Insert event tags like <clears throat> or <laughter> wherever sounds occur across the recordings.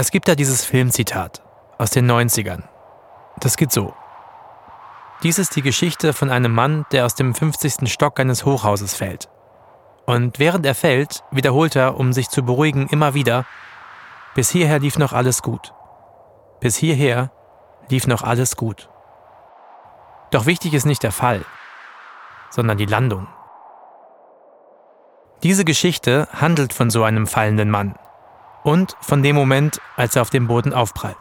Es gibt da dieses Filmzitat aus den 90ern. Das geht so. Dies ist die Geschichte von einem Mann, der aus dem 50. Stock eines Hochhauses fällt. Und während er fällt, wiederholt er, um sich zu beruhigen, immer wieder, bis hierher lief noch alles gut. Bis hierher lief noch alles gut. Doch wichtig ist nicht der Fall, sondern die Landung. Diese Geschichte handelt von so einem fallenden Mann und von dem Moment, als er auf dem Boden aufprallt.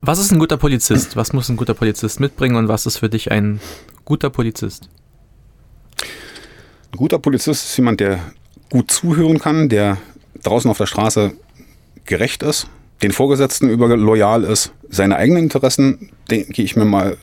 Was ist ein guter Polizist? Was muss ein guter Polizist mitbringen und was ist für dich ein guter Polizist? Ein guter Polizist ist jemand, der gut zuhören kann, der draußen auf der Straße gerecht ist, den Vorgesetzten über loyal ist, seine eigenen Interessen, denke ich mir mal,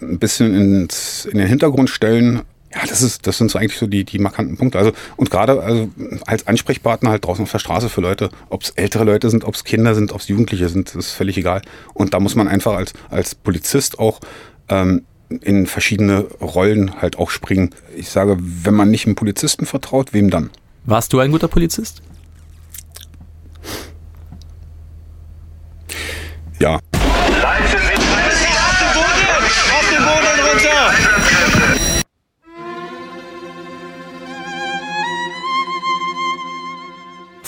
ein bisschen ins, in den Hintergrund stellen. Ja, das ist, das sind so eigentlich so die, die markanten Punkte. Also, und gerade also als Ansprechpartner halt draußen auf der Straße für Leute, ob es ältere Leute sind, ob es Kinder sind, ob es Jugendliche sind, das ist völlig egal. Und da muss man einfach als, als Polizist auch ähm, in verschiedene Rollen halt auch springen. Ich sage, wenn man nicht einem Polizisten vertraut, wem dann? Warst du ein guter Polizist? Ja.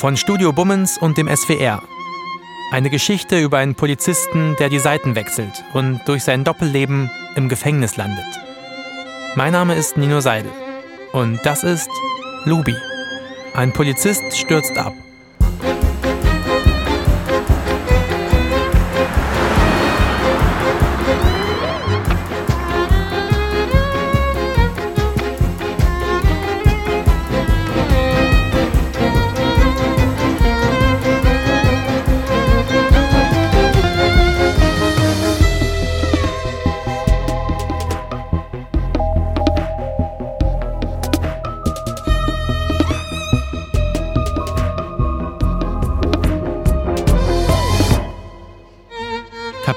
Von Studio Bummens und dem SWR. Eine Geschichte über einen Polizisten, der die Seiten wechselt und durch sein Doppelleben im Gefängnis landet. Mein Name ist Nino Seidel und das ist Lubi. Ein Polizist stürzt ab.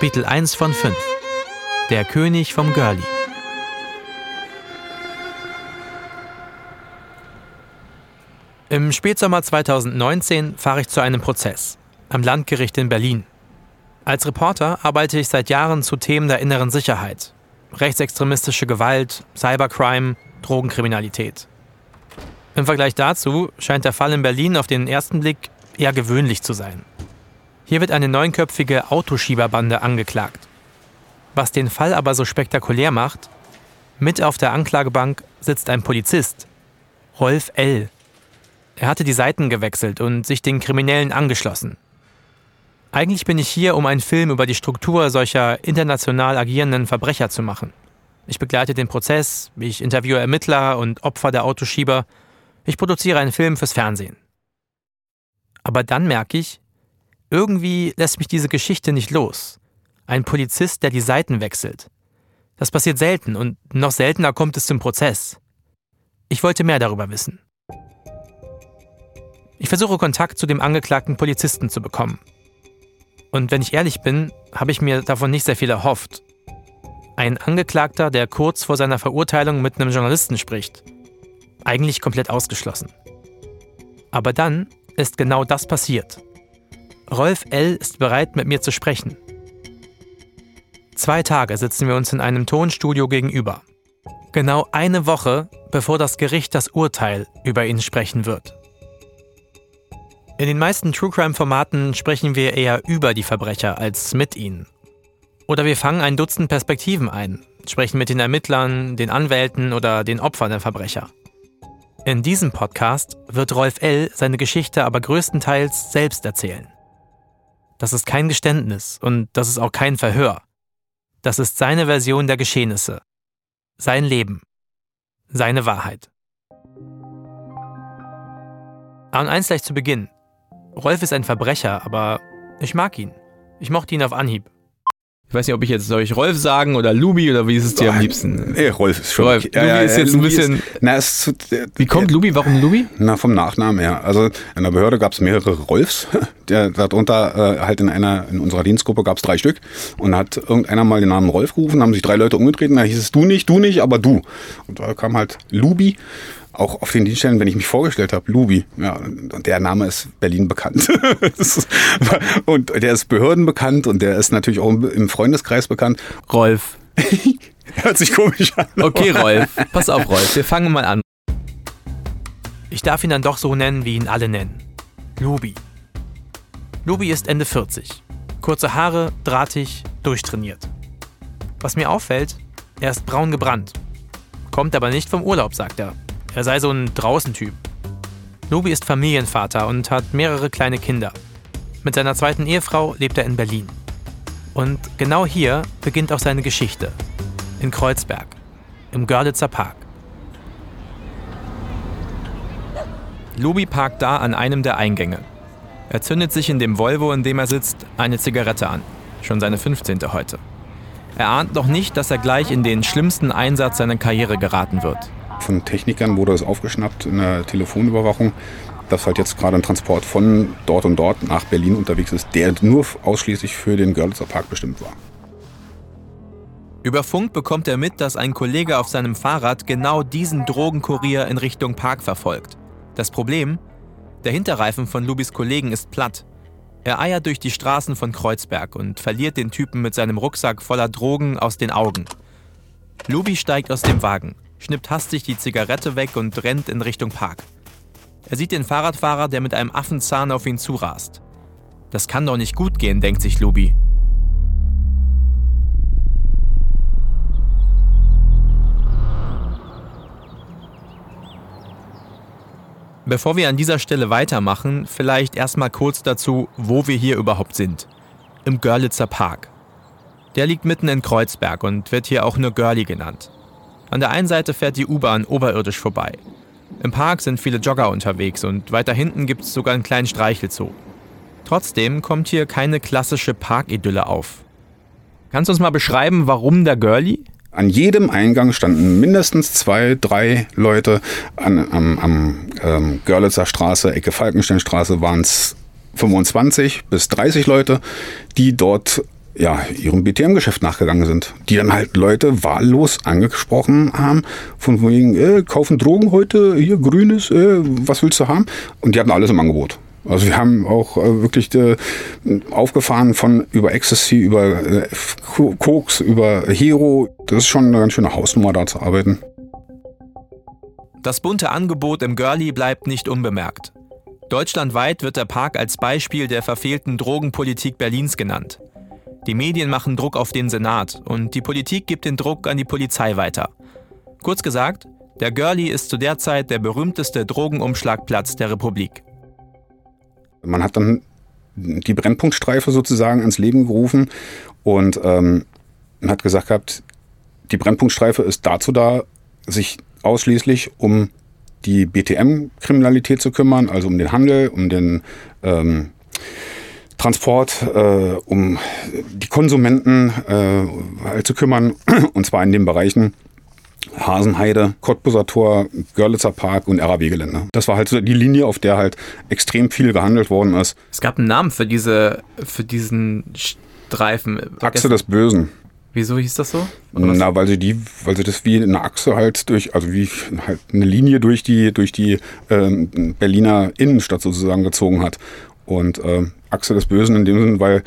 Kapitel 1 von 5 Der König vom Görli Im Spätsommer 2019 fahre ich zu einem Prozess am Landgericht in Berlin. Als Reporter arbeite ich seit Jahren zu Themen der inneren Sicherheit, rechtsextremistische Gewalt, Cybercrime, Drogenkriminalität. Im Vergleich dazu scheint der Fall in Berlin auf den ersten Blick eher gewöhnlich zu sein. Hier wird eine neunköpfige Autoschieberbande angeklagt. Was den Fall aber so spektakulär macht, mit auf der Anklagebank sitzt ein Polizist, Rolf L. Er hatte die Seiten gewechselt und sich den Kriminellen angeschlossen. Eigentlich bin ich hier, um einen Film über die Struktur solcher international agierenden Verbrecher zu machen. Ich begleite den Prozess, ich interviewe Ermittler und Opfer der Autoschieber, ich produziere einen Film fürs Fernsehen. Aber dann merke ich, irgendwie lässt mich diese Geschichte nicht los. Ein Polizist, der die Seiten wechselt. Das passiert selten und noch seltener kommt es zum Prozess. Ich wollte mehr darüber wissen. Ich versuche Kontakt zu dem angeklagten Polizisten zu bekommen. Und wenn ich ehrlich bin, habe ich mir davon nicht sehr viel erhofft. Ein Angeklagter, der kurz vor seiner Verurteilung mit einem Journalisten spricht. Eigentlich komplett ausgeschlossen. Aber dann ist genau das passiert. Rolf L. ist bereit, mit mir zu sprechen. Zwei Tage sitzen wir uns in einem Tonstudio gegenüber. Genau eine Woche, bevor das Gericht das Urteil über ihn sprechen wird. In den meisten True Crime-Formaten sprechen wir eher über die Verbrecher als mit ihnen. Oder wir fangen ein Dutzend Perspektiven ein, sprechen mit den Ermittlern, den Anwälten oder den Opfern der Verbrecher. In diesem Podcast wird Rolf L. seine Geschichte aber größtenteils selbst erzählen. Das ist kein Geständnis und das ist auch kein Verhör. Das ist seine Version der Geschehnisse. Sein Leben. Seine Wahrheit. Und eins gleich zu Beginn. Rolf ist ein Verbrecher, aber ich mag ihn. Ich mochte ihn auf Anhieb. Ich weiß nicht, ob ich jetzt soll ich Rolf sagen oder Lubi oder wie ist es dir am liebsten? Nee, Rolf ist schon. Rolf, okay. Lubi ist jetzt ein bisschen. Ist, na, ist zu, wie kommt Lubi? Warum Lubi? Na, vom Nachnamen her. Also in der Behörde gab es mehrere Rolfs. <laughs> Der, darunter äh, halt in einer, in unserer Dienstgruppe gab es drei Stück. Und hat irgendeiner mal den Namen Rolf gerufen, haben sich drei Leute umgedreht und da hieß es du nicht, du nicht, aber du. Und da kam halt Lubi. Auch auf den Dienststellen, wenn ich mich vorgestellt habe, Lubi, ja, und der Name ist Berlin bekannt. <laughs> und der ist Behörden bekannt und der ist natürlich auch im Freundeskreis bekannt. Rolf. <laughs> Hört sich komisch an. Okay, Rolf. Pass auf, Rolf. Wir fangen mal an. Ich darf ihn dann doch so nennen, wie ihn alle nennen. Lubi. Lubi ist Ende 40. Kurze Haare, drahtig, durchtrainiert. Was mir auffällt, er ist braun gebrannt. Kommt aber nicht vom Urlaub, sagt er. Er sei so ein Draußentyp. Lubi ist Familienvater und hat mehrere kleine Kinder. Mit seiner zweiten Ehefrau lebt er in Berlin. Und genau hier beginnt auch seine Geschichte. In Kreuzberg, im Görlitzer Park. Lubi parkt da an einem der Eingänge. Er zündet sich in dem Volvo, in dem er sitzt, eine Zigarette an. Schon seine 15. heute. Er ahnt noch nicht, dass er gleich in den schlimmsten Einsatz seiner Karriere geraten wird. Von Technikern wurde es aufgeschnappt in der Telefonüberwachung, dass halt jetzt gerade ein Transport von dort und dort nach Berlin unterwegs ist, der nur ausschließlich für den Görlitzer Park bestimmt war. Über Funk bekommt er mit, dass ein Kollege auf seinem Fahrrad genau diesen Drogenkurier in Richtung Park verfolgt. Das Problem? Der Hinterreifen von Lubis Kollegen ist platt. Er eiert durch die Straßen von Kreuzberg und verliert den Typen mit seinem Rucksack voller Drogen aus den Augen. Lubi steigt aus dem Wagen, schnippt hastig die Zigarette weg und rennt in Richtung Park. Er sieht den Fahrradfahrer, der mit einem Affenzahn auf ihn zurast. Das kann doch nicht gut gehen, denkt sich Lubi. Bevor wir an dieser Stelle weitermachen, vielleicht erstmal kurz dazu, wo wir hier überhaupt sind. Im Görlitzer Park. Der liegt mitten in Kreuzberg und wird hier auch nur Görli genannt. An der einen Seite fährt die U-Bahn oberirdisch vorbei. Im Park sind viele Jogger unterwegs und weiter hinten gibt es sogar einen kleinen Streichelzoo. Trotzdem kommt hier keine klassische Parkidylle auf. Kannst du uns mal beschreiben, warum der Görli? An jedem Eingang standen mindestens zwei, drei Leute. An, am am ähm, Görlitzer Straße, Ecke Falkensteinstraße waren es 25 bis 30 Leute, die dort ja, ihrem BTM-Geschäft nachgegangen sind. Die dann halt Leute wahllos angesprochen haben, von wegen, äh, kaufen Drogen heute, hier grünes, äh, was willst du haben? Und die hatten alles im Angebot. Also wir haben auch äh, wirklich äh, aufgefahren von über Ecstasy, über äh, Koks, über Hero. Das ist schon eine ganz schöne Hausnummer, da zu arbeiten. Das bunte Angebot im Girlie bleibt nicht unbemerkt. Deutschlandweit wird der Park als Beispiel der verfehlten Drogenpolitik Berlins genannt. Die Medien machen Druck auf den Senat und die Politik gibt den Druck an die Polizei weiter. Kurz gesagt, der Girlie ist zu der Zeit der berühmteste Drogenumschlagplatz der Republik. Man hat dann die Brennpunktstreife sozusagen ans Leben gerufen und ähm, hat gesagt gehabt, die Brennpunktstreife ist dazu da, sich ausschließlich um die BTM-Kriminalität zu kümmern, also um den Handel, um den ähm, Transport, äh, um die Konsumenten äh, halt zu kümmern, <clears throat> und zwar in den Bereichen Hasenheide, Cottbuser Tor, Görlitzer Park und RAW-Gelände. Das war halt so die Linie, auf der halt extrem viel gehandelt worden ist. Es gab einen Namen für diese, für diesen Streifen. Achse des Bösen. Wieso hieß das so? Na, weil sie die, weil sie das wie eine Achse halt durch, also wie halt eine Linie durch die, durch die ähm, Berliner Innenstadt sozusagen gezogen hat. Und äh, Achse des Bösen in dem Sinn, weil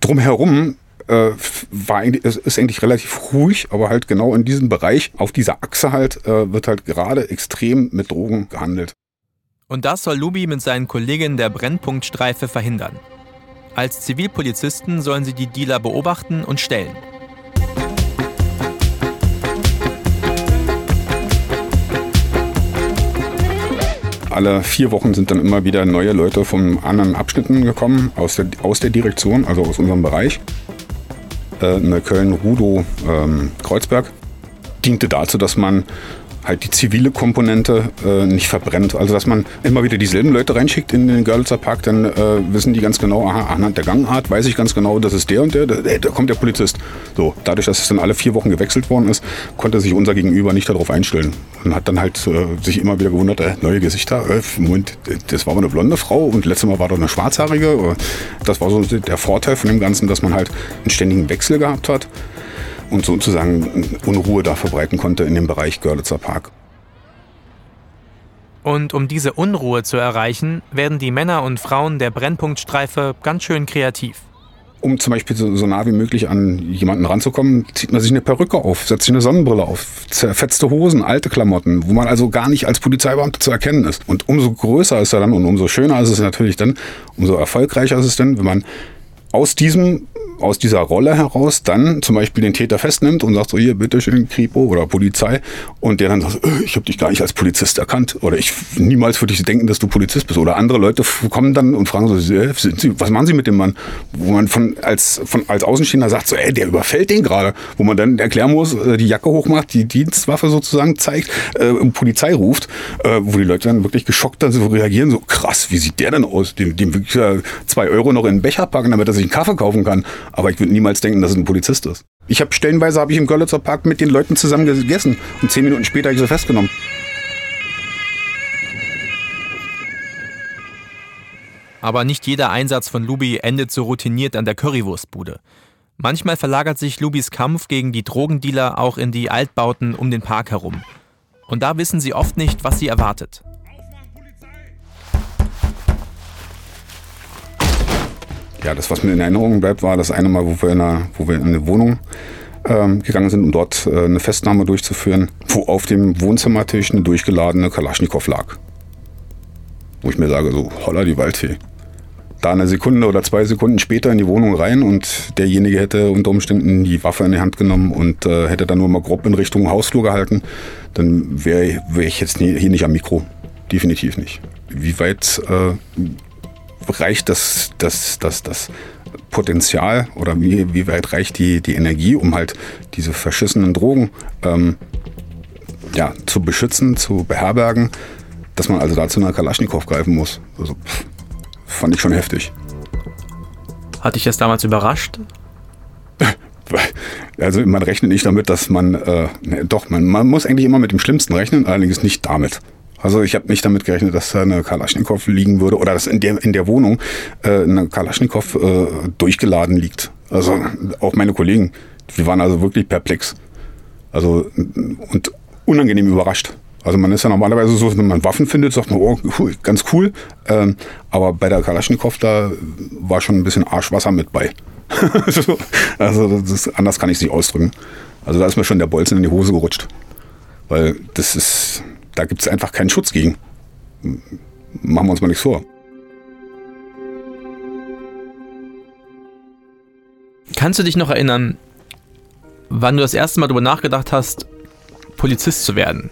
drumherum äh, war eigentlich, ist, ist eigentlich relativ ruhig, aber halt genau in diesem Bereich, auf dieser Achse halt, äh, wird halt gerade extrem mit Drogen gehandelt. Und das soll Lubi mit seinen Kollegen der Brennpunktstreife verhindern. Als Zivilpolizisten sollen sie die Dealer beobachten und stellen. Alle vier Wochen sind dann immer wieder neue Leute von anderen Abschnitten gekommen, aus der, aus der Direktion, also aus unserem Bereich äh, Köln-Rudo-Kreuzberg. Ähm, diente dazu, dass man halt die zivile Komponente äh, nicht verbrennt. Also dass man immer wieder dieselben Leute reinschickt in den Görlitzer Park, dann äh, wissen die ganz genau, aha, anhand der Gangart weiß ich ganz genau, das ist der und der, da, da kommt der Polizist. So, dadurch, dass es dann alle vier Wochen gewechselt worden ist, konnte sich unser Gegenüber nicht darauf einstellen. Und hat dann halt äh, sich immer wieder gewundert, äh, neue Gesichter, äh, Moment, das war aber eine blonde Frau und letztes Mal war doch eine schwarzhaarige. Das war so der Vorteil von dem Ganzen, dass man halt einen ständigen Wechsel gehabt hat und sozusagen Unruhe da verbreiten konnte in dem Bereich Görlitzer Park. Und um diese Unruhe zu erreichen, werden die Männer und Frauen der Brennpunktstreife ganz schön kreativ. Um zum Beispiel so, so nah wie möglich an jemanden ranzukommen, zieht man sich eine Perücke auf, setzt sich eine Sonnenbrille auf, zerfetzte Hosen, alte Klamotten, wo man also gar nicht als Polizeibeamter zu erkennen ist. Und umso größer ist er dann und umso schöner ist es natürlich dann, umso erfolgreicher ist es dann, wenn man aus diesem aus dieser Rolle heraus dann zum Beispiel den Täter festnimmt und sagt so, hier, bitteschön, Kripo oder Polizei und der dann sagt, äh, ich habe dich gar nicht als Polizist erkannt oder ich niemals würde ich denken, dass du Polizist bist oder andere Leute kommen dann und fragen so, äh, Sie, was machen Sie mit dem Mann? Wo man von als, von, als Außenstehender sagt so, ey, der überfällt den gerade, wo man dann erklären muss, äh, die Jacke hochmacht, die Dienstwaffe sozusagen zeigt, äh, Polizei ruft, äh, wo die Leute dann wirklich geschockt dann so reagieren, so krass, wie sieht der denn aus? Dem, dem wirklich zwei Euro noch in den Becher packen, damit er sich einen Kaffee kaufen kann. Aber ich würde niemals denken, dass es ein Polizist ist. Ich habe stellenweise habe ich im Görlitzer Park mit den Leuten zusammen gegessen und zehn Minuten später habe ich sie festgenommen. Aber nicht jeder Einsatz von Lubi endet so routiniert an der Currywurstbude. Manchmal verlagert sich Lubis Kampf gegen die Drogendealer auch in die Altbauten um den Park herum. Und da wissen sie oft nicht, was sie erwartet. Ja, das, was mir in Erinnerung bleibt, war das eine Mal, wo wir in, einer, wo wir in eine Wohnung ähm, gegangen sind, um dort äh, eine Festnahme durchzuführen, wo auf dem Wohnzimmertisch eine durchgeladene Kalaschnikow lag. Wo ich mir sage, so, holla die Waldfee. Da eine Sekunde oder zwei Sekunden später in die Wohnung rein und derjenige hätte unter Umständen die Waffe in die Hand genommen und äh, hätte dann nur mal grob in Richtung Hausflur gehalten, dann wäre wär ich jetzt nie, hier nicht am Mikro. Definitiv nicht. Wie weit äh, reicht das, das, das, das Potenzial oder wie, wie weit reicht die, die Energie, um halt diese verschissenen Drogen ähm, ja, zu beschützen, zu beherbergen, dass man also dazu nach Kalaschnikow greifen muss. Also, pff, fand ich schon heftig. Hat dich das damals überrascht? <laughs> Also man rechnet nicht damit, dass man, äh, ne, doch, man, man muss eigentlich immer mit dem Schlimmsten rechnen, allerdings nicht damit. Also ich habe nicht damit gerechnet, dass da eine Kalaschnikow liegen würde oder dass in der, in der Wohnung äh, eine Kalaschnikow äh, durchgeladen liegt. Also auch meine Kollegen, wir waren also wirklich perplex. Also und unangenehm überrascht. Also man ist ja normalerweise so, wenn man Waffen findet, sagt man, oh, cool, ganz cool. Ähm, aber bei der Kalaschnikow, da war schon ein bisschen Arschwasser mit bei. <laughs> also das anders kann ich es nicht ausdrücken. Also da ist mir schon der Bolzen in die Hose gerutscht. Weil das ist, da gibt es einfach keinen Schutz gegen. Machen wir uns mal nichts vor. Kannst du dich noch erinnern, wann du das erste Mal darüber nachgedacht hast, Polizist zu werden?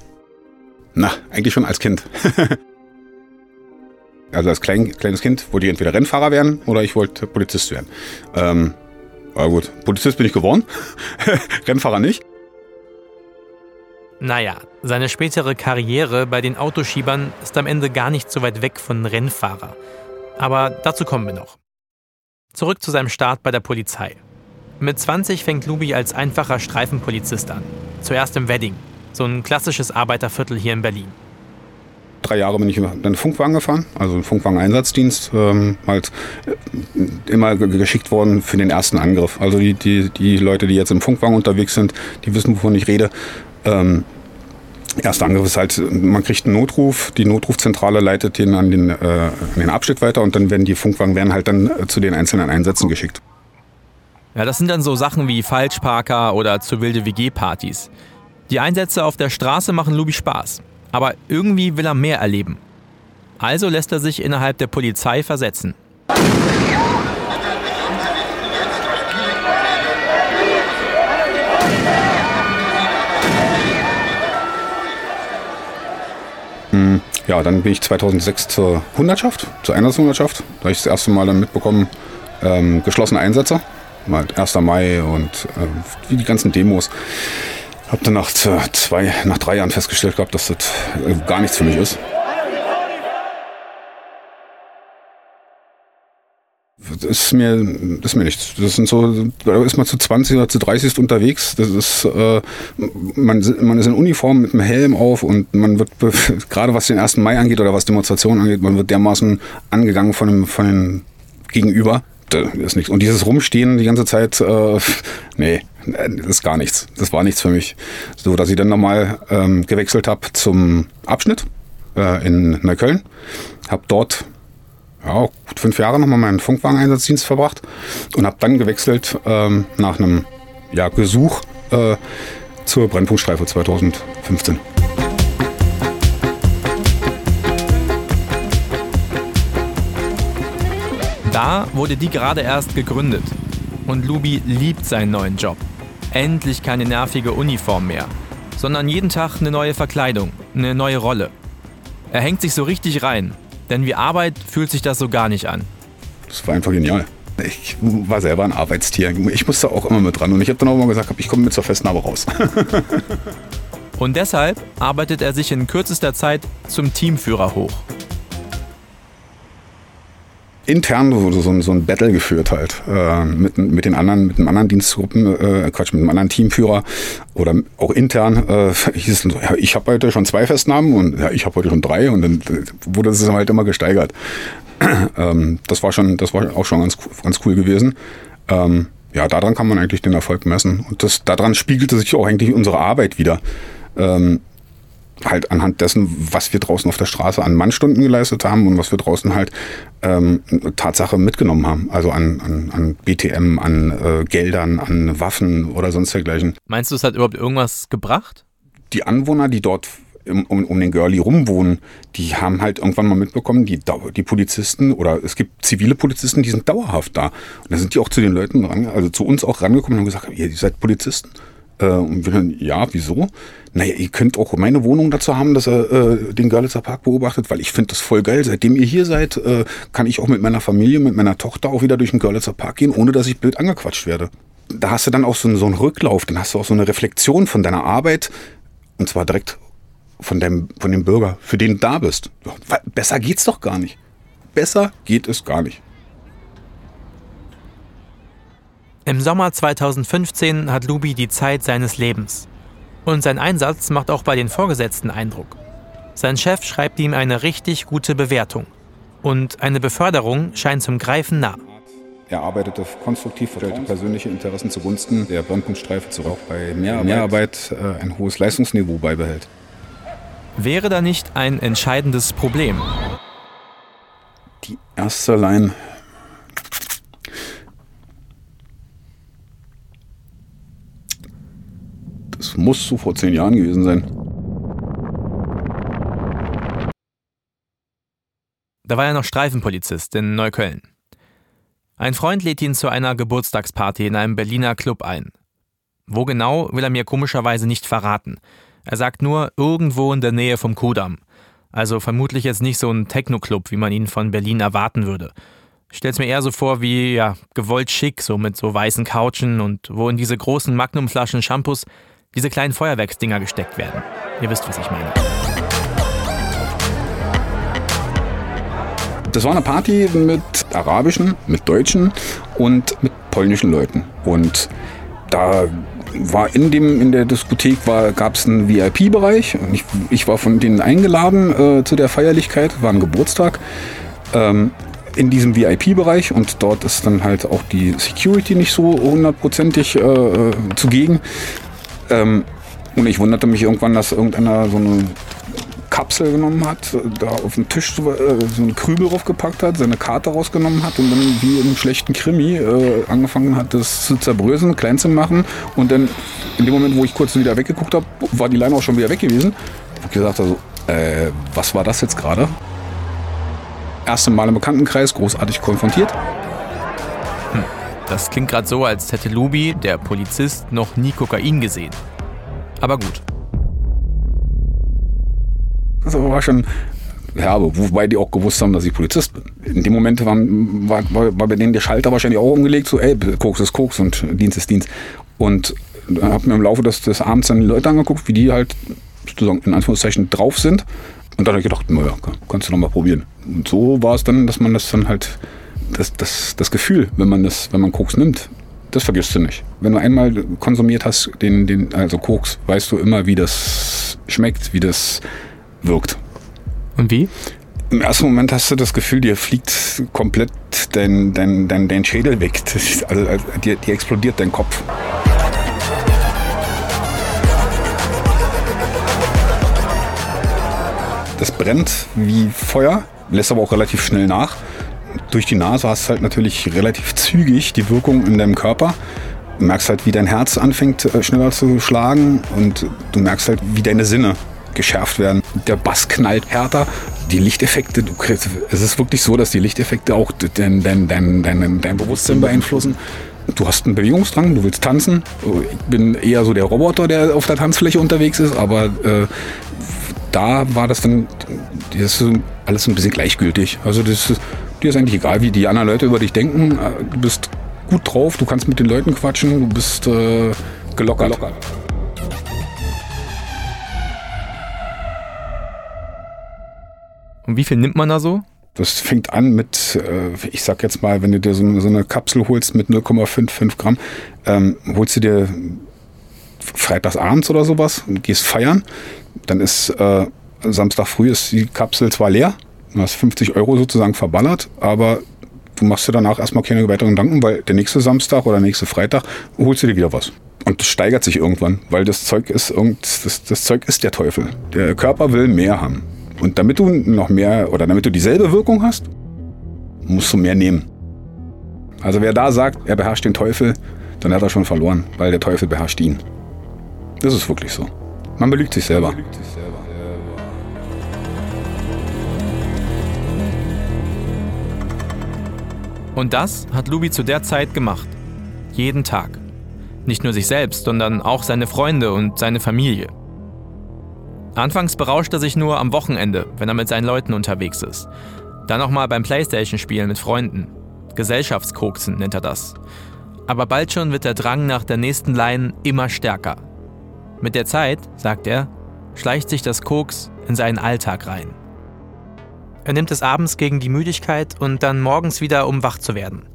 Na, eigentlich schon als Kind. <laughs> also als klein, kleines Kind wollte ich entweder Rennfahrer werden oder ich wollte Polizist werden. Ähm, aber gut, Polizist bin ich geworden, <laughs> Rennfahrer nicht. Naja, seine spätere Karriere bei den Autoschiebern ist am Ende gar nicht so weit weg von Rennfahrer. Aber dazu kommen wir noch. Zurück zu seinem Start bei der Polizei. Mit 20 fängt Lubi als einfacher Streifenpolizist an. Zuerst im Wedding, so ein klassisches Arbeiterviertel hier in Berlin. Drei Jahre bin ich dann Funkwagen gefahren, also ein Funkwagen-Einsatzdienst, ähm, halt äh, immer geschickt worden für den ersten Angriff. Also die, die, die Leute, die jetzt im Funkwagen unterwegs sind, die wissen, wovon ich rede. Ähm, Erster Angriff ist halt, man kriegt einen Notruf, die Notrufzentrale leitet den an den, äh, an den Abschnitt weiter und dann werden die Funkwagen werden halt dann äh, zu den einzelnen Einsätzen geschickt. Ja, das sind dann so Sachen wie Falschparker oder zu wilde WG-Partys. Die Einsätze auf der Straße machen Lubi Spaß, aber irgendwie will er mehr erleben. Also lässt er sich innerhalb der Polizei versetzen. Ja, dann bin ich 2006 zur Hundertschaft, zur Einsatzhundertschaft. Da habe ich das erste Mal dann mitbekommen, ähm, geschlossene Einsätze. Mal 1. Mai und äh, die ganzen Demos. Habe dann nach zwei, nach drei Jahren festgestellt gehabt, dass das äh, gar nichts für mich ist. Das ist mir, das ist mir nichts. Das sind so, da ist man zu 20 oder zu 30 unterwegs. Das ist, äh, man, man ist in Uniform mit einem Helm auf und man wird, <laughs> gerade was den 1. Mai angeht oder was Demonstrationen angeht, man wird dermaßen angegangen von dem, von dem Gegenüber. Das ist nichts. Und dieses Rumstehen die ganze Zeit, äh, <laughs> nee, das ist gar nichts. Das war nichts für mich. So, dass ich dann nochmal ähm, gewechselt habe zum Abschnitt äh, in Neukölln. Habe dort ja, gut fünf Jahre nochmal meinen Funkwageneinsatzdienst verbracht und habe dann gewechselt ähm, nach einem ja, Gesuch äh, zur Brennpunktstreife 2015. Da wurde die gerade erst gegründet. Und Lubi liebt seinen neuen Job. Endlich keine nervige Uniform mehr, sondern jeden Tag eine neue Verkleidung, eine neue Rolle. Er hängt sich so richtig rein, denn wie Arbeit fühlt sich das so gar nicht an. Das war einfach genial. Ich war selber ein Arbeitstier. Ich musste auch immer mit dran. Und ich habe dann auch mal gesagt, ich komme mit zur Festnahme raus. <laughs> und deshalb arbeitet er sich in kürzester Zeit zum Teamführer hoch intern so, so, so ein Battle geführt halt äh, mit, mit den anderen, mit einem anderen Dienstgruppen, äh, Quatsch, mit einem anderen Teamführer oder auch intern äh, <laughs> hieß es so, ja, ich habe heute schon zwei Festnahmen und ja, ich habe heute schon drei und dann wurde es halt immer gesteigert. <clears throat> ähm, das war schon, das war auch schon ganz, ganz cool gewesen. Ähm, ja, daran kann man eigentlich den Erfolg messen und das daran spiegelte sich auch eigentlich unsere Arbeit wieder. Ähm, halt anhand dessen, was wir draußen auf der Straße an Mannstunden geleistet haben und was wir draußen halt ähm, Tatsache mitgenommen haben. Also an, an, an BTM, an äh, Geldern, an Waffen oder sonst dergleichen. Meinst du, es hat überhaupt irgendwas gebracht? Die Anwohner, die dort um, um den Girlie rumwohnen, die haben halt irgendwann mal mitbekommen, die, die Polizisten oder es gibt zivile Polizisten, die sind dauerhaft da. Und da sind die auch zu den Leuten ran, also zu uns auch rangekommen und haben gesagt, ihr seid Polizisten. Äh, und wir dann, ja, wieso? Naja, ihr könnt auch meine Wohnung dazu haben, dass er äh, den Görlitzer Park beobachtet, weil ich finde das voll geil. Seitdem ihr hier seid, äh, kann ich auch mit meiner Familie, mit meiner Tochter auch wieder durch den Görlitzer Park gehen, ohne dass ich blöd angequatscht werde. Da hast du dann auch so, so einen Rücklauf, dann hast du auch so eine Reflexion von deiner Arbeit und zwar direkt von dem, von dem Bürger, für den du da bist. Besser geht's doch gar nicht. Besser geht es gar nicht. Im Sommer 2015 hat Lubi die Zeit seines Lebens. Und sein Einsatz macht auch bei den Vorgesetzten Eindruck. Sein Chef schreibt ihm eine richtig gute Bewertung. Und eine Beförderung scheint zum Greifen nah. Er arbeitete konstruktiv, stellte persönliche Interessen zugunsten der Brennpunktstreife zurück, auch bei Mehrarbeit, Mehrarbeit äh, ein hohes Leistungsniveau beibehält. Wäre da nicht ein entscheidendes Problem? Die erste Line muss so vor zehn Jahren gewesen sein. Da war er noch Streifenpolizist in Neukölln. Ein Freund lädt ihn zu einer Geburtstagsparty in einem Berliner Club ein. Wo genau, will er mir komischerweise nicht verraten. Er sagt nur irgendwo in der Nähe vom Kudamm. Also vermutlich jetzt nicht so ein Techno-Club, wie man ihn von Berlin erwarten würde. Ich stell's mir eher so vor wie, ja, gewollt schick, so mit so weißen Couchen und wo in diese großen Magnumflaschen Shampoos diese kleinen Feuerwerksdinger gesteckt werden. Ihr wisst, was ich meine. Das war eine Party mit arabischen, mit deutschen und mit polnischen Leuten. Und da war in dem in der Diskothek gab es einen VIP-Bereich. Ich, ich, war von denen eingeladen äh, zu der Feierlichkeit, war ein Geburtstag. Ähm, in diesem VIP-Bereich und dort ist dann halt auch die Security nicht so hundertprozentig äh, äh zugegen. Ähm, und ich wunderte mich irgendwann, dass irgendeiner so eine Kapsel genommen hat, da auf den Tisch so, äh, so einen Krübel draufgepackt hat, seine Karte rausgenommen hat und dann wie im schlechten Krimi äh, angefangen hat, das zu zerbröseln, klein zu machen. Und dann in dem Moment, wo ich kurz wieder weggeguckt habe, war die Leine auch schon wieder weg gewesen. Ich habe gesagt, also, äh, was war das jetzt gerade? Erste Mal im Bekanntenkreis, großartig konfrontiert. Das klingt gerade so, als hätte Lubi, der Polizist, noch nie Kokain gesehen. Aber gut. Das war schon herbe, wobei die auch gewusst haben, dass ich Polizist bin. In dem Moment war, war, war bei denen der Schalter wahrscheinlich auch umgelegt, so ey, Koks ist Koks und Dienst ist Dienst. Und dann habe mir im Laufe des, des Abends dann die Leute angeguckt, wie die halt sozusagen in Anführungszeichen drauf sind. Und dann habe ich gedacht, naja, kannst du noch mal probieren. Und so war es dann, dass man das dann halt das, das, das Gefühl, wenn man, das, wenn man Koks nimmt, das vergisst du nicht. Wenn du einmal konsumiert hast, den, den, also Koks, weißt du immer, wie das schmeckt, wie das wirkt. Und wie? Im ersten Moment hast du das Gefühl, dir fliegt komplett dein, dein, dein, dein Schädel weg. Also, also dir, dir explodiert dein Kopf. Das brennt wie Feuer, lässt aber auch relativ schnell nach. Durch die Nase hast du halt natürlich relativ zügig die Wirkung in deinem Körper. Du merkst halt, wie dein Herz anfängt äh, schneller zu schlagen und du merkst halt, wie deine Sinne geschärft werden. Der Bass knallt härter. Die Lichteffekte, du kriegst, es ist wirklich so, dass die Lichteffekte auch dein, dein, dein, dein, dein Bewusstsein beeinflussen. Du hast einen Bewegungsdrang, du willst tanzen. Ich bin eher so der Roboter, der auf der Tanzfläche unterwegs ist, aber äh, da war das dann das ist alles ein bisschen gleichgültig. Also das ist, dir ist eigentlich egal, wie die anderen Leute über dich denken. Du bist gut drauf, du kannst mit den Leuten quatschen, du bist äh, gelockert. gelockert. Und wie viel nimmt man da so? Das fängt an mit, äh, ich sag jetzt mal, wenn du dir so eine, Kapsel holst mit 0,55 Gramm, ähm, holst du dir freitagsabends oder sowas und gehst feiern, dann ist äh, Samstag früh ist die Kapsel zwar leer, du hast 50 Euro sozusagen verballert, aber du machst dir danach erstmal keine weiteren Gedanken, weil der nächste Samstag oder nächste Freitag holst du dir wieder was. Und das steigert sich irgendwann, weil das Zeug ist irgend, das, das Zeug ist der Teufel. Der Körper will mehr haben. Und damit du noch mehr oder damit du dieselbe Wirkung hast, musst du mehr nehmen. Also wer da sagt, er beherrscht den Teufel, dann hat er schon verloren, weil der Teufel beherrscht ihn. Das ist wirklich so. Man belügt sich selber. Und das hat Lubi zu der Zeit gemacht. Jeden Tag. Nicht nur sich selbst, sondern auch seine Freunde und seine Familie. Anfangs berauscht er sich nur am Wochenende, wenn er mit seinen Leuten unterwegs ist. Dann auch mal beim Playstation-Spielen mit Freunden. Gesellschaftskoksen nennt er das. Aber bald schon wird der Drang nach der nächsten Line immer stärker. Mit der Zeit, sagt er, schleicht sich das Koks in seinen Alltag rein. Er nimmt es abends gegen die Müdigkeit und dann morgens wieder, um wach zu werden.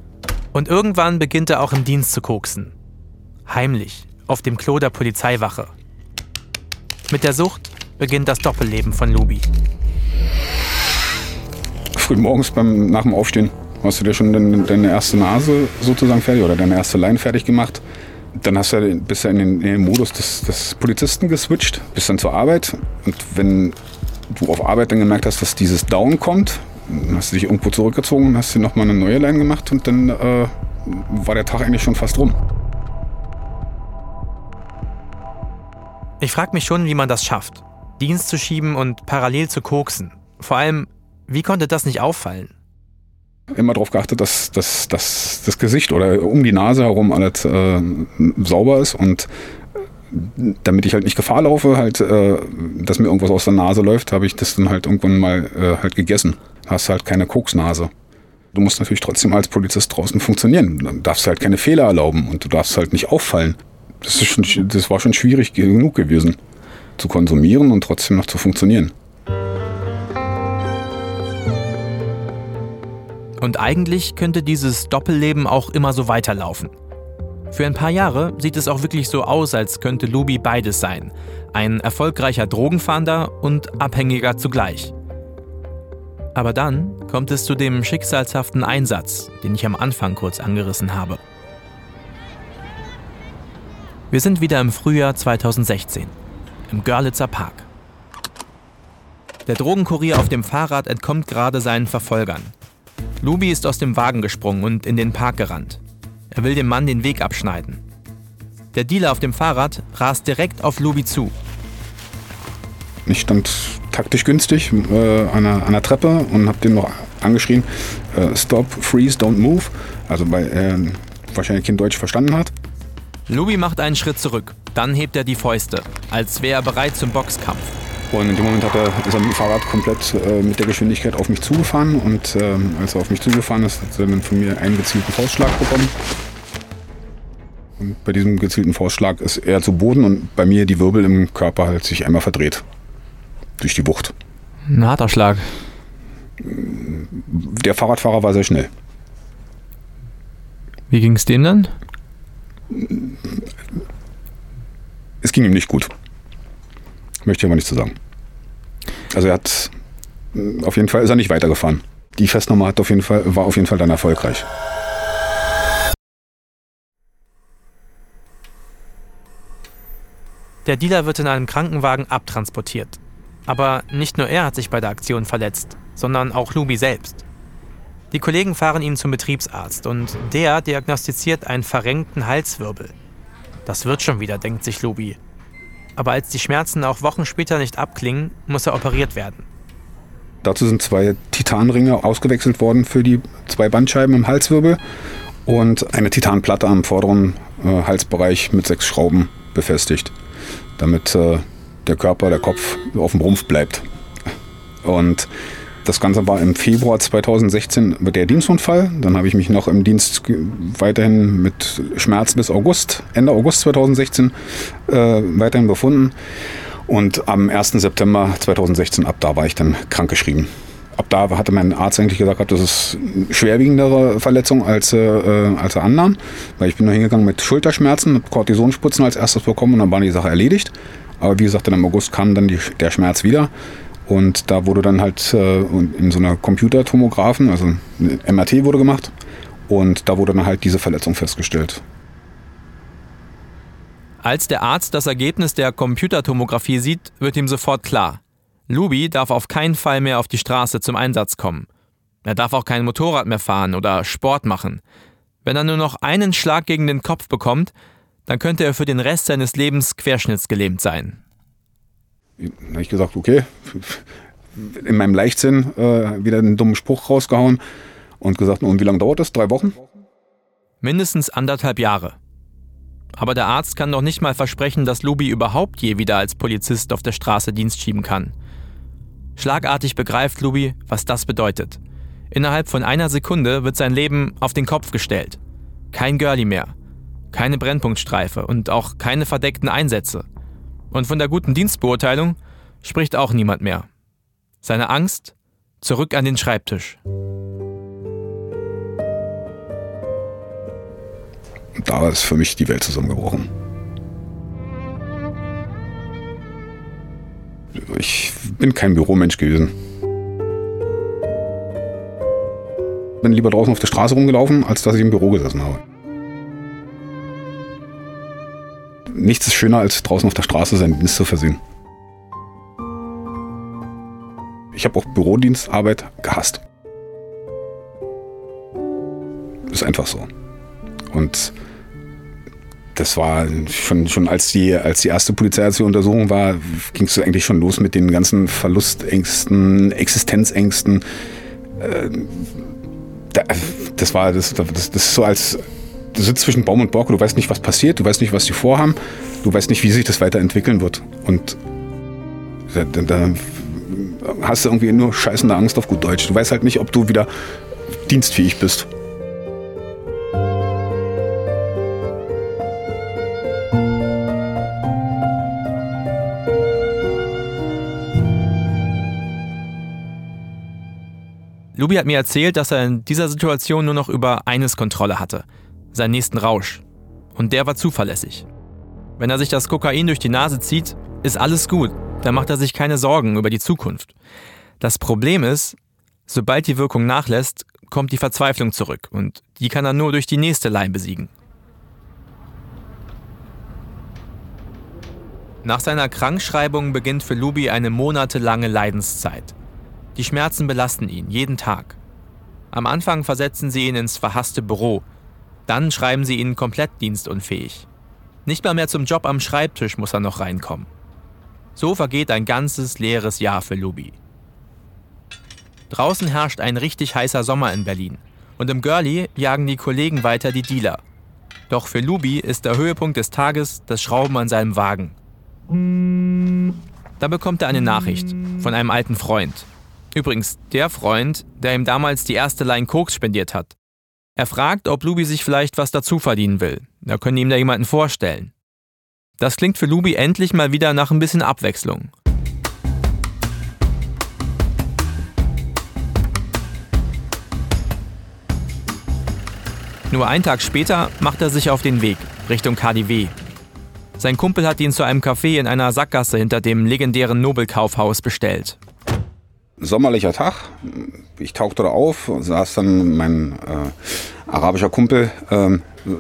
Und irgendwann beginnt er auch im Dienst zu koksen. Heimlich, auf dem Klo der Polizeiwache. Mit der Sucht beginnt das Doppelleben von Lubi. Früh morgens beim, nach dem Aufstehen hast du dir schon deine, deine erste Nase sozusagen fertig oder deine erste Line fertig gemacht. Dann hast du, bist du in den, in den Modus des, des, Polizisten geswitcht, bist dann zur Arbeit. Und wenn du auf Arbeit dann gemerkt hast, dass dieses Down kommt, dann hast du dich irgendwo zurückgezogen und hast dir nochmal eine neue Line gemacht und dann äh, war der Tag eigentlich schon fast rum. Ich frage mich schon, wie man das schafft. Dienst zu schieben und parallel zu koksen. Vor allem, wie konnte das nicht auffallen? Immer darauf geachtet, dass, dass, dass das Gesicht oder um die Nase herum alles äh, sauber ist und damit ich halt nicht Gefahr laufe, halt, äh, dass mir irgendwas aus der Nase läuft, habe ich das dann halt irgendwann mal äh, halt gegessen. Hast halt keine Koksnase. Du musst natürlich trotzdem als Polizist draußen funktionieren. Du darfst halt keine Fehler erlauben und du darfst halt nicht auffallen. Das, ist schon, das war schon schwierig genug gewesen zu konsumieren und trotzdem noch zu funktionieren. Und eigentlich könnte dieses Doppelleben auch immer so weiterlaufen. Für ein paar Jahre sieht es auch wirklich so aus, als könnte Lubi beides sein. Ein erfolgreicher Drogenfahnder und Abhängiger zugleich. Aber dann kommt es zu dem schicksalshaften Einsatz, den ich am Anfang kurz angerissen habe. Wir sind wieder im Frühjahr 2016 im Görlitzer Park. Der Drogenkurier auf dem Fahrrad entkommt gerade seinen Verfolgern. Lubi ist aus dem Wagen gesprungen und in den Park gerannt. Er will dem Mann den Weg abschneiden. Der Dealer auf dem Fahrrad rast direkt auf Lubi zu. Ich stand taktisch günstig äh, an, einer, an, einer, Treppe und habe den noch angeschrien: äh, Stop, freeze, don't move. Also, weil er wahrscheinlich kein Deutsch verstanden hat. Lubi macht einen Schritt zurück. Dann hebt er die Fäuste, als wäre er bereit zum Boxkampf. Und in dem Moment hat er sein Fahrrad komplett äh, mit der Geschwindigkeit auf mich zugefahren. Und äh, als er auf mich zugefahren ist, hat er dann von mir einen gezielten Faustschlag bekommen. Und bei diesem gezielten Faustschlag ist er zu Boden und bei mir die Wirbel im Körper halt sich einmal verdreht. Durch die Wucht. Ein harter Schlag. Der Fahrradfahrer war sehr schnell. Wie ging es dem dann? Es ging ihm nicht gut. Möchte ich aber nicht zu sagen. Also er hat auf jeden Fall ist er nicht weitergefahren. Die Festnahme hat auf jeden Fall, war auf jeden Fall dann erfolgreich. Der Dealer wird in einem Krankenwagen abtransportiert. Aber nicht nur er hat sich bei der Aktion verletzt, sondern auch Lubi selbst. Die Kollegen fahren ihn zum Betriebsarzt und der diagnostiziert einen verrenkten Halswirbel. Das wird schon wieder, denkt sich Lubi. Aber als die Schmerzen auch Wochen später nicht abklingen, muss er operiert werden. Dazu sind zwei Titanringe ausgewechselt worden für die zwei Bandscheiben im Halswirbel und eine Titanplatte am vorderen äh, Halsbereich mit sechs Schrauben befestigt, damit äh, der Körper, der Kopf auf dem Rumpf bleibt. Und das Ganze war im Februar 2016 der Dienstunfall. Dann habe ich mich noch im Dienst weiterhin mit Schmerz bis August, Ende August 2016 äh, weiterhin befunden. Und am 1. September 2016, ab da war ich dann krankgeschrieben. Ab da hatte mein Arzt eigentlich gesagt, das ist eine schwerwiegendere Verletzung als, äh, als er annahm. Weil ich bin nur hingegangen mit Schulterschmerzen, mit Kortisonspritzen als erstes bekommen und dann war die Sache erledigt. Aber wie gesagt, dann im August kam dann die, der Schmerz wieder. Und da wurde dann halt äh, in so einer Computertomographen, also MRT wurde gemacht. Und da wurde dann halt diese Verletzung festgestellt. Als der Arzt das Ergebnis der Computertomographie sieht, wird ihm sofort klar. Lubi darf auf keinen Fall mehr auf die Straße zum Einsatz kommen. Er darf auch kein Motorrad mehr fahren oder Sport machen. Wenn er nur noch einen Schlag gegen den Kopf bekommt, dann könnte er für den Rest seines Lebens querschnittsgelähmt sein. Habe ich gesagt, okay, in meinem Leichtsinn äh, wieder einen dummen Spruch rausgehauen und gesagt, und wie lange dauert das? Drei Wochen? Mindestens anderthalb Jahre. Aber der Arzt kann doch nicht mal versprechen, dass Lubi überhaupt je wieder als Polizist auf der Straße Dienst schieben kann. Schlagartig begreift Lubi, was das bedeutet. Innerhalb von einer Sekunde wird sein Leben auf den Kopf gestellt. Kein Girlie mehr, keine Brennpunktstreife und auch keine verdeckten Einsätze. Und von der guten Dienstbeurteilung spricht auch niemand mehr. Seine Angst zurück an den Schreibtisch. da ist für mich die Welt zusammengebrochen. Ich bin kein Büromensch gewesen. Bin lieber draußen auf der Straße rumgelaufen, als dass ich im Büro gesessen habe. Nichts ist schöner, als draußen auf der Straße seinen Dienst zu versehen. Ich habe auch Bürodienstarbeit gehasst. Ist einfach so. Und das war schon, schon als, die, als die erste polizeiärztliche Untersuchung war, ging es eigentlich schon los mit den ganzen Verlustängsten, Existenzängsten. Äh, das war das, das, das ist so als du sitzt zwischen Baum und Borke, du weißt nicht, was passiert, du weißt nicht, was die vorhaben, du weißt nicht, wie sich das weiterentwickeln wird. Und da, da hast du irgendwie nur scheißende Angst auf gut Deutsch. Du weißt halt nicht, ob du wieder dienstfähig bist. Lubi hat mir erzählt, dass er in dieser Situation nur noch über eines Kontrolle hatte, seinen nächsten Rausch. Und der war zuverlässig. Wenn er sich das Kokain durch die Nase zieht, ist alles gut, da macht er sich keine Sorgen über die Zukunft. Das Problem ist, sobald die Wirkung nachlässt, kommt die Verzweiflung zurück und die kann er nur durch die nächste Leim besiegen. Nach seiner Krankschreibung beginnt für Lubi eine monatelange Leidenszeit. Die Schmerzen belasten ihn jeden Tag. Am Anfang versetzen sie ihn ins verhasste Büro. Dann schreiben sie ihn komplett dienstunfähig. Nicht mal mehr zum Job am Schreibtisch muss er noch reinkommen. So vergeht ein ganzes leeres Jahr für Lubi. Draußen herrscht ein richtig heißer Sommer in Berlin. Und im Girlie jagen die Kollegen weiter die Dealer. Doch für Lubi ist der Höhepunkt des Tages das Schrauben an seinem Wagen. Da bekommt er eine Nachricht von einem alten Freund. Übrigens, der Freund, der ihm damals die erste Line Koks spendiert hat. Er fragt, ob Lubi sich vielleicht was dazu verdienen will. Da können ihm da jemanden vorstellen. Das klingt für Lubi endlich mal wieder nach ein bisschen Abwechslung. Nur einen Tag später macht er sich auf den Weg Richtung KDW. Sein Kumpel hat ihn zu einem Café in einer Sackgasse hinter dem legendären Nobelkaufhaus bestellt. Sommerlicher Tag. Ich tauchte da auf, saß dann mein äh, arabischer Kumpel, äh,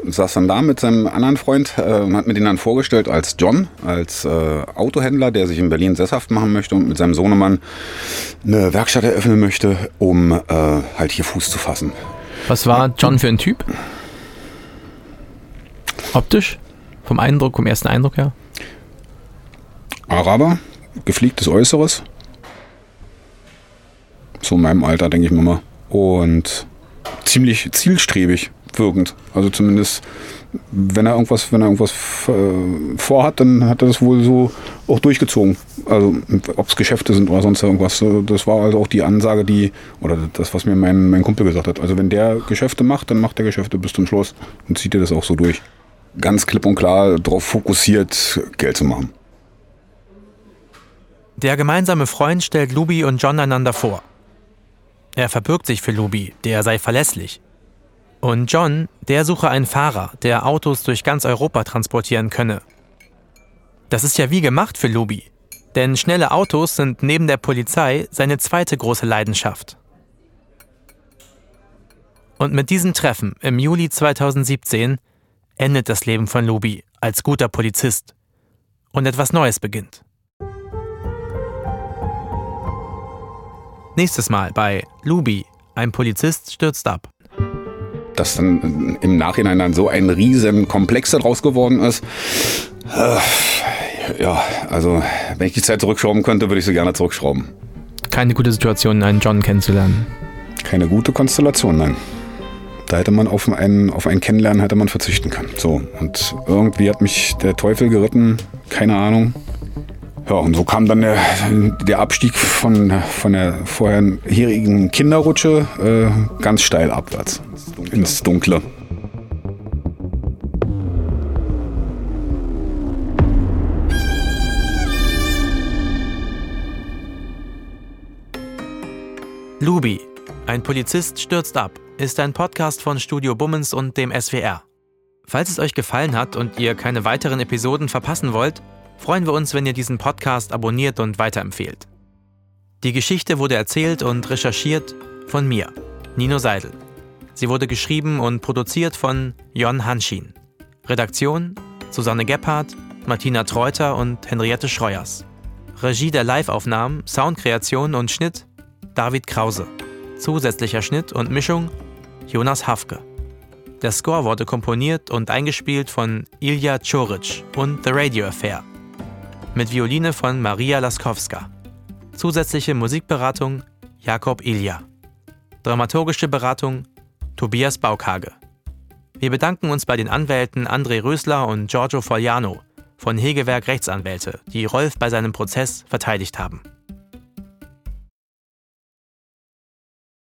saß dann da mit seinem anderen Freund äh, und hat mir den dann vorgestellt als John, als äh, Autohändler, der sich in Berlin sesshaft machen möchte und mit seinem Sohnemann eine Werkstatt eröffnen möchte, um äh, halt hier Fuß zu fassen. Was war John für ein Typ? Optisch? Vom Eindruck, vom ersten Eindruck her? Araber, gepflegtes Äußeres. So in meinem Alter, denke ich mir mal. Und ziemlich zielstrebig wirkend. Also zumindest, wenn er irgendwas, wenn er irgendwas äh, vorhat, dann hat er das wohl so auch durchgezogen. Also ob es Geschäfte sind oder sonst irgendwas. Das war also auch die Ansage, die, oder das, was mir mein, mein Kumpel gesagt hat. Also wenn der Geschäfte macht, dann macht der Geschäfte bis zum Schluss und zieht er das auch so durch. Ganz klipp und klar darauf fokussiert, Geld zu machen. Der gemeinsame Freund stellt Luby und John einander vor. Er verbirgt sich für Luby, der sei verlässlich. Und John, der suche einen Fahrer, der Autos durch ganz Europa transportieren könne. Das ist ja wie gemacht für Luby, denn schnelle Autos sind neben der Polizei seine zweite große Leidenschaft. Und mit diesem Treffen im Juli 2017 endet das Leben von Luby als guter Polizist und etwas Neues beginnt. Nächstes Mal bei Luby, ein Polizist stürzt ab. Dass dann im Nachhinein dann so ein riesen Komplex daraus geworden ist. Äh, ja, also wenn ich die Zeit zurückschrauben könnte, würde ich sie gerne zurückschrauben. Keine gute Situation, einen John kennenzulernen. Keine gute Konstellation, nein. Da hätte man auf einen, auf ein Kennenlernen hätte man verzichten können. So, und irgendwie hat mich der Teufel geritten, keine Ahnung. Ja, und so kam dann der, der Abstieg von, von der vorherigen Kinderrutsche äh, ganz steil abwärts ins Dunkle. Lubi, ein Polizist stürzt ab, ist ein Podcast von Studio Bummens und dem SWR. Falls es euch gefallen hat und ihr keine weiteren Episoden verpassen wollt, freuen wir uns, wenn ihr diesen Podcast abonniert und weiterempfehlt. Die Geschichte wurde erzählt und recherchiert von mir, Nino Seidel. Sie wurde geschrieben und produziert von Jon Hanschin. Redaktion Susanne Gebhardt, Martina Treuter und Henriette Schreuers. Regie der Liveaufnahmen, Soundkreation und Schnitt David Krause. Zusätzlicher Schnitt und Mischung Jonas Hafke. Der Score wurde komponiert und eingespielt von Ilja Czoric und The Radio Affair mit Violine von Maria Laskowska. Zusätzliche Musikberatung Jakob Ilja. Dramaturgische Beratung Tobias Baukage. Wir bedanken uns bei den Anwälten André Rösler und Giorgio Fogliano von Hegewerk Rechtsanwälte, die Rolf bei seinem Prozess verteidigt haben.